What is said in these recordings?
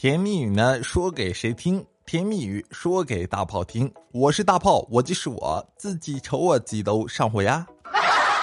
甜蜜语呢，说给谁听？甜蜜语说给大炮听。我是大炮，我就是我自己，瞅我自己都上火呀。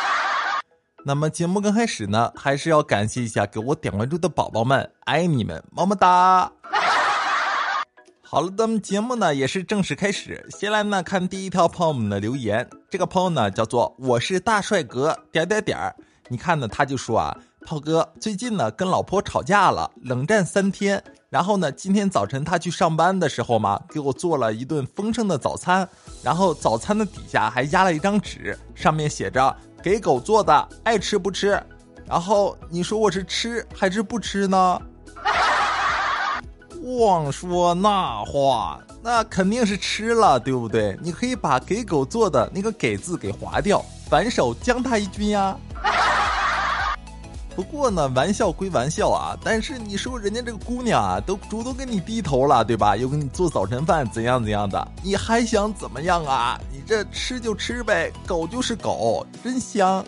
那么节目刚开始呢，还是要感谢一下给我点关注的宝宝们，爱你们，么么哒。好了，咱们节目呢也是正式开始。先来呢看第一条朋友们的留言，这个朋友呢叫做我是大帅哥点点点儿。你看呢，他就说啊，炮哥最近呢跟老婆吵架了，冷战三天。然后呢，今天早晨他去上班的时候嘛，给我做了一顿丰盛的早餐。然后早餐的底下还压了一张纸，上面写着“给狗做的，爱吃不吃”。然后你说我是吃还是不吃呢？妄说那话，那肯定是吃了，对不对？你可以把给狗做的那个“给”字给划掉，反手将他一军呀。不过呢，玩笑归玩笑啊，但是你说人家这个姑娘啊，都主动给你低头了，对吧？又给你做早晨饭，怎样怎样的，你还想怎么样啊？你这吃就吃呗，狗就是狗，真香。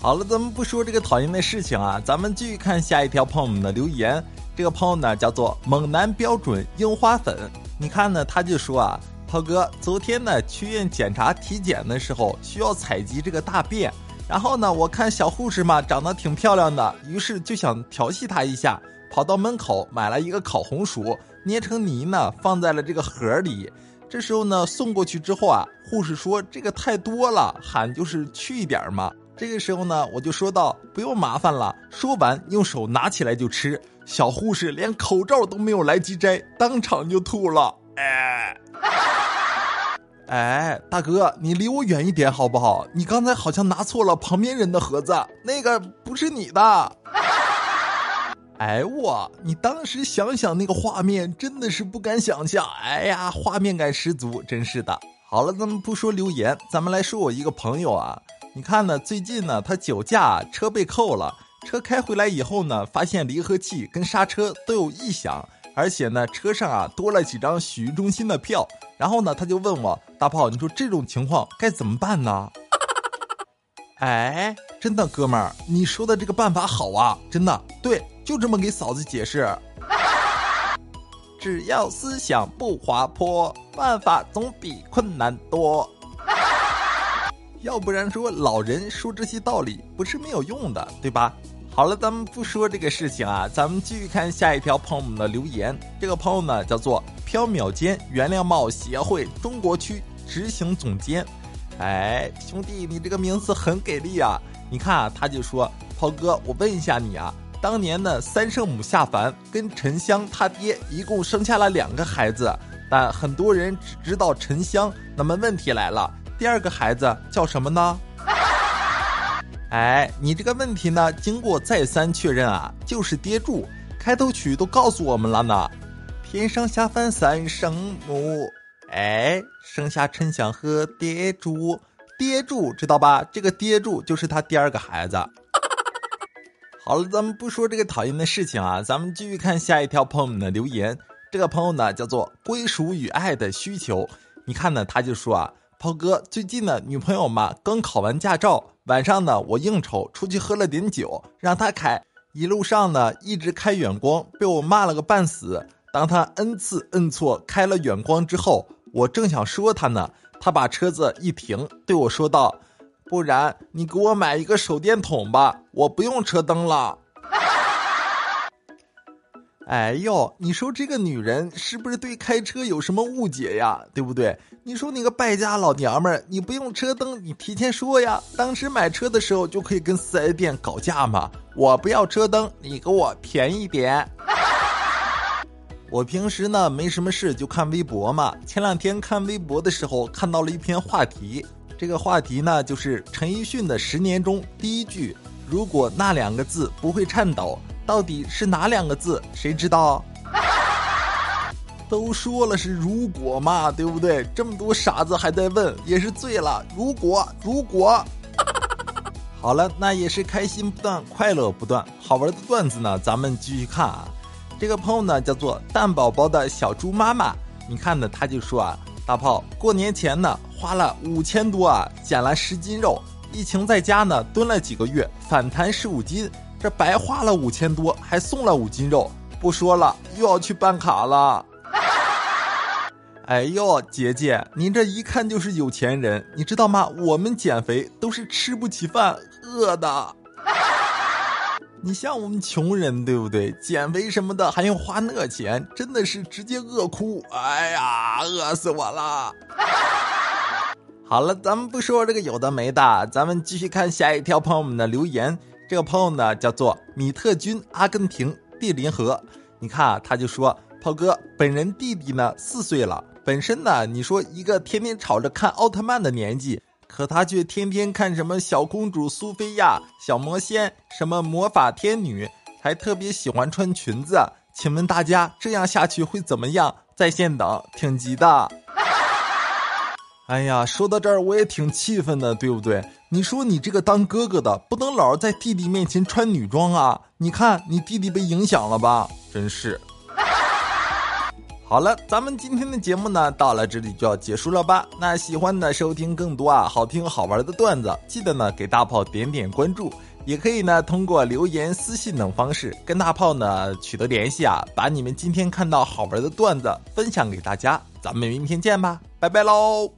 好了，咱们不说这个讨厌的事情啊，咱们继续看下一条朋友们的留言。这个朋友呢叫做猛男标准樱花粉，你看呢，他就说啊，涛哥，昨天呢去医院检查体检的时候需要采集这个大便，然后呢我看小护士嘛长得挺漂亮的，于是就想调戏她一下，跑到门口买了一个烤红薯，捏成泥呢放在了这个盒里。这时候呢送过去之后啊，护士说这个太多了，喊就是去一点嘛。这个时候呢我就说道不用麻烦了，说完用手拿起来就吃。小护士连口罩都没有来及摘，当场就吐了。哎，哎，大哥，你离我远一点好不好？你刚才好像拿错了旁边人的盒子，那个不是你的。哎我，你当时想想那个画面，真的是不敢想象。哎呀，画面感十足，真是的。好了，咱们不说留言，咱们来说我一个朋友啊。你看呢，最近呢，他酒驾，车被扣了。车开回来以后呢，发现离合器跟刹车都有异响，而且呢，车上啊多了几张洗浴中心的票。然后呢，他就问我大炮，你说这种情况该怎么办呢？哎，真的哥们儿，你说的这个办法好啊，真的对，就这么给嫂子解释。只要思想不滑坡，办法总比困难多。要不然说老人说这些道理不是没有用的，对吧？好了，咱们不说这个事情啊，咱们继续看下一条朋友们的留言。这个朋友呢叫做缥缈间原谅帽协会中国区执行总监。哎，兄弟，你这个名字很给力啊！你看啊，他就说：“炮哥，我问一下你啊，当年的三圣母下凡跟沉香他爹一共生下了两个孩子，但很多人只知道沉香。那么问题来了，第二个孩子叫什么呢？”哎，你这个问题呢，经过再三确认啊，就是跌柱。开头曲都告诉我们了呢，天上下凡三圣母，哎，生下沉香和爹柱，爹柱知道吧？这个爹柱就是他第二个孩子。好了，咱们不说这个讨厌的事情啊，咱们继续看下一条朋友们的留言。这个朋友呢，叫做归属与爱的需求。你看呢，他就说啊，炮哥最近呢，女朋友嘛刚考完驾照。晚上呢，我应酬出去喝了点酒，让他开。一路上呢，一直开远光，被我骂了个半死。当他 n 次摁错开了远光之后，我正想说他呢，他把车子一停，对我说道：“不然你给我买一个手电筒吧，我不用车灯了。”哎呦，你说这个女人是不是对开车有什么误解呀？对不对？你说你个败家老娘们儿，你不用车灯，你提前说呀，当时买车的时候就可以跟四 S 店搞价嘛。我不要车灯，你给我便宜点。我平时呢没什么事就看微博嘛。前两天看微博的时候看到了一篇话题，这个话题呢就是陈奕迅的《十年》中第一句：“如果那两个字不会颤抖。”到底是哪两个字？谁知道？都说了是如果嘛，对不对？这么多傻子还在问，也是醉了。如果，如果，好了，那也是开心不断，快乐不断。好玩的段子呢，咱们继续看啊。这个朋友呢，叫做蛋宝宝的小猪妈妈。你看呢，他就说啊，大炮过年前呢，花了五千多啊，减了十斤肉。疫情在家呢，蹲了几个月，反弹十五斤。这白花了五千多，还送了五斤肉，不说了，又要去办卡了。哎呦，姐姐，您这一看就是有钱人，你知道吗？我们减肥都是吃不起饭，饿的。你像我们穷人，对不对？减肥什么的还用花那钱，真的是直接饿哭。哎呀，饿死我了！好了，咱们不说这个有的没的，咱们继续看下一条朋友们的留言。这个朋友呢叫做米特君，阿根廷蒂林河。你看啊，他就说：“炮哥，本人弟弟呢四岁了，本身呢你说一个天天吵着看奥特曼的年纪。”可他却天天看什么小公主苏菲亚、小魔仙、什么魔法天女，还特别喜欢穿裙子。请问大家这样下去会怎么样？在线等，挺急的。哎呀，说到这儿我也挺气愤的，对不对？你说你这个当哥哥的，不能老是在弟弟面前穿女装啊？你看你弟弟被影响了吧？真是。好了，咱们今天的节目呢，到了这里就要结束了吧？那喜欢的收听更多啊，好听好玩的段子，记得呢给大炮点点关注，也可以呢通过留言、私信等方式跟大炮呢取得联系啊，把你们今天看到好玩的段子分享给大家。咱们明天见吧，拜拜喽。